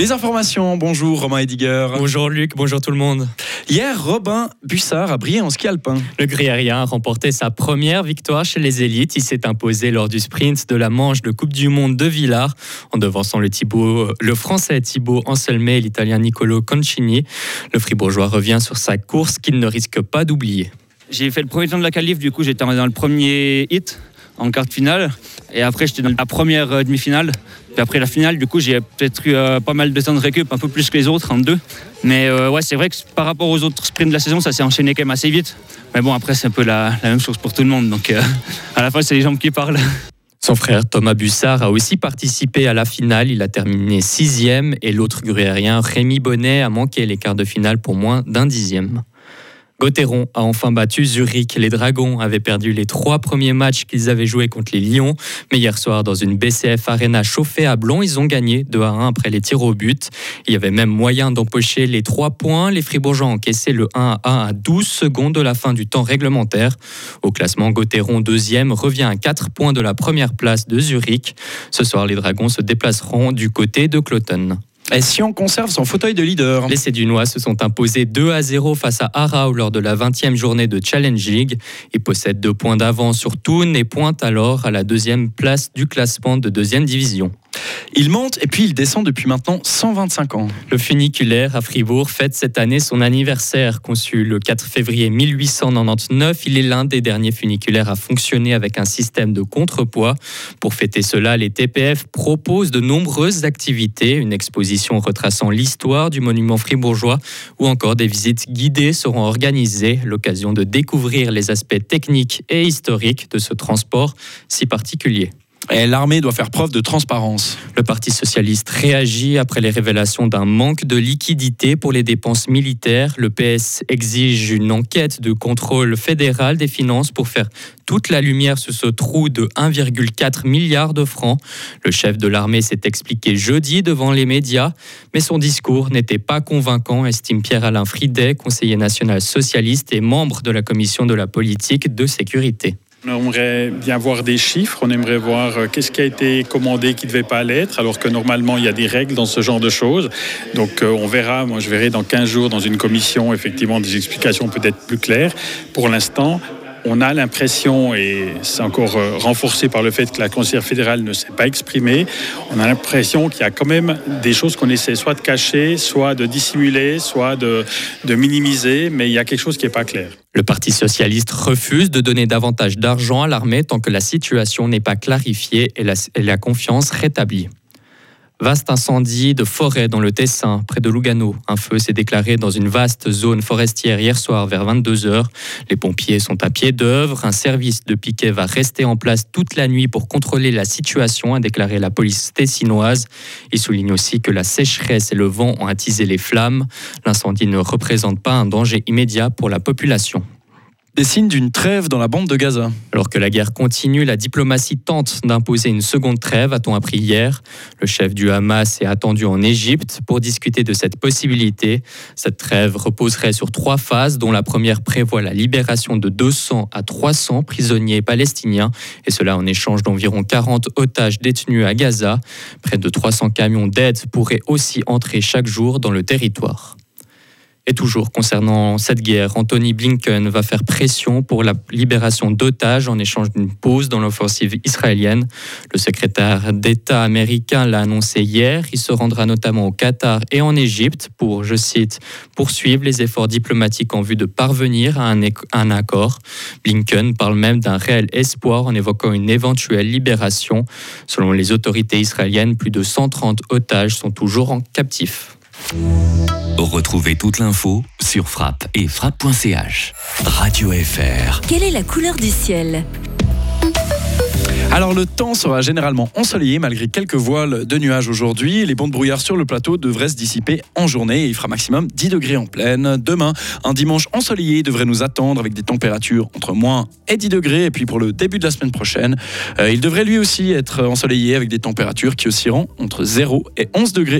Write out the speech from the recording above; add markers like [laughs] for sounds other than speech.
Les informations, bonjour Romain Ediger. Bonjour Luc, bonjour tout le monde. Hier, Robin Bussard a brillé en ski alpin. Le gruyérien a remporté sa première victoire chez les élites. Il s'est imposé lors du sprint de la manche de Coupe du Monde de Villars en devançant le, Thibaut, le français Thibaut Anselme et l'italien Nicolo Concini. Le fribourgeois revient sur sa course qu'il ne risque pas d'oublier. J'ai fait le premier temps de la qualif, du coup j'étais dans le premier hit en quart de finale. Et après, j'étais dans la première euh, demi-finale. Puis après la finale, du coup, j'ai peut-être eu euh, pas mal de temps de récup, un peu plus que les autres, en deux. Mais euh, ouais, c'est vrai que par rapport aux autres sprints de la saison, ça s'est enchaîné quand même assez vite. Mais bon, après, c'est un peu la, même chose pour tout le monde. Donc [laughs] à la fin, c'est les jambes qui parlent. [laughs] Son frère Thomas Bussard a aussi participé à la finale. Il a terminé sixième et l'autre gruérien Rémi Bonnet a manqué les quarts de finale pour moins d'un dixième. Gauthieron a enfin battu Zurich. Les Dragons avaient perdu les trois premiers matchs qu'ils avaient joués contre les Lions. Mais hier soir, dans une BCF Arena chauffée à Blon, ils ont gagné 2 à 1 après les tirs au but. Il y avait même moyen d'empocher les trois points. Les Fribourgeois encaissé le 1 à 1 à 12 secondes de la fin du temps réglementaire. Au classement, Gauthieron, deuxième, revient à 4 points de la première place de Zurich. Ce soir, les Dragons se déplaceront du côté de Cloton. Et si on conserve son fauteuil de leader? Les Cédunois se sont imposés 2 à 0 face à Arau lors de la 20e journée de Challenge League. Ils possèdent deux points d'avance sur Thun et pointent alors à la deuxième place du classement de deuxième division. Il monte et puis il descend depuis maintenant 125 ans. Le funiculaire à Fribourg fête cette année son anniversaire. Conçu le 4 février 1899, il est l'un des derniers funiculaires à fonctionner avec un système de contrepoids. Pour fêter cela, les TPF proposent de nombreuses activités, une exposition retraçant l'histoire du monument fribourgeois ou encore des visites guidées seront organisées, l'occasion de découvrir les aspects techniques et historiques de ce transport si particulier. L'armée doit faire preuve de transparence. Le Parti socialiste réagit après les révélations d'un manque de liquidité pour les dépenses militaires. Le PS exige une enquête de contrôle fédéral des finances pour faire toute la lumière sur ce trou de 1,4 milliard de francs. Le chef de l'armée s'est expliqué jeudi devant les médias, mais son discours n'était pas convaincant, estime Pierre-Alain Fridet, conseiller national socialiste et membre de la commission de la politique de sécurité. On aimerait bien voir des chiffres, on aimerait voir euh, qu'est-ce qui a été commandé qui ne devait pas l'être, alors que normalement il y a des règles dans ce genre de choses. Donc euh, on verra, moi je verrai dans 15 jours dans une commission effectivement des explications peut-être plus claires. Pour l'instant, on a l'impression, et c'est encore euh, renforcé par le fait que la conseillère fédérale ne s'est pas exprimée, on a l'impression qu'il y a quand même des choses qu'on essaie soit de cacher, soit de dissimuler, soit de, minimiser, mais il y a quelque chose qui n'est pas clair. Le Parti socialiste refuse de donner davantage d'argent à l'armée tant que la situation n'est pas clarifiée et la confiance rétablie. Vaste incendie de forêt dans le Tessin, près de Lugano. Un feu s'est déclaré dans une vaste zone forestière hier soir vers 22h. Les pompiers sont à pied d'œuvre. Un service de piquet va rester en place toute la nuit pour contrôler la situation, a déclaré la police tessinoise. Il souligne aussi que la sécheresse et le vent ont attisé les flammes. L'incendie ne représente pas un danger immédiat pour la population des signes d'une trêve dans la bande de Gaza. Alors que la guerre continue, la diplomatie tente d'imposer une seconde trêve, a-t-on appris hier. Le chef du Hamas est attendu en Égypte pour discuter de cette possibilité. Cette trêve reposerait sur trois phases, dont la première prévoit la libération de 200 à 300 prisonniers palestiniens, et cela en échange d'environ 40 otages détenus à Gaza. Près de 300 camions d'aide pourraient aussi entrer chaque jour dans le territoire. Et toujours concernant cette guerre, Anthony Blinken va faire pression pour la libération d'otages en échange d'une pause dans l'offensive israélienne. Le secrétaire d'État américain l'a annoncé hier. Il se rendra notamment au Qatar et en Égypte pour, je cite, poursuivre les efforts diplomatiques en vue de parvenir à un, accord. Blinken parle même d'un réel espoir en évoquant une éventuelle libération. Selon les autorités israéliennes, plus de 130 otages sont toujours en captif. Retrouvez toute l'info sur frappe et frappe.ch. Radio FR. Quelle est la couleur du ciel? Alors le temps sera généralement ensoleillé malgré quelques voiles de nuages aujourd'hui. Les bancs de brouillard sur le plateau devraient se dissiper en journée et il fera maximum 10 degrés en pleine. Demain, un dimanche ensoleillé devrait nous attendre avec des températures entre moins et 10 degrés. Et puis pour le début de la semaine prochaine, euh, il devrait lui aussi être ensoleillé avec des températures qui oscilleront entre 0 et 11 degrés.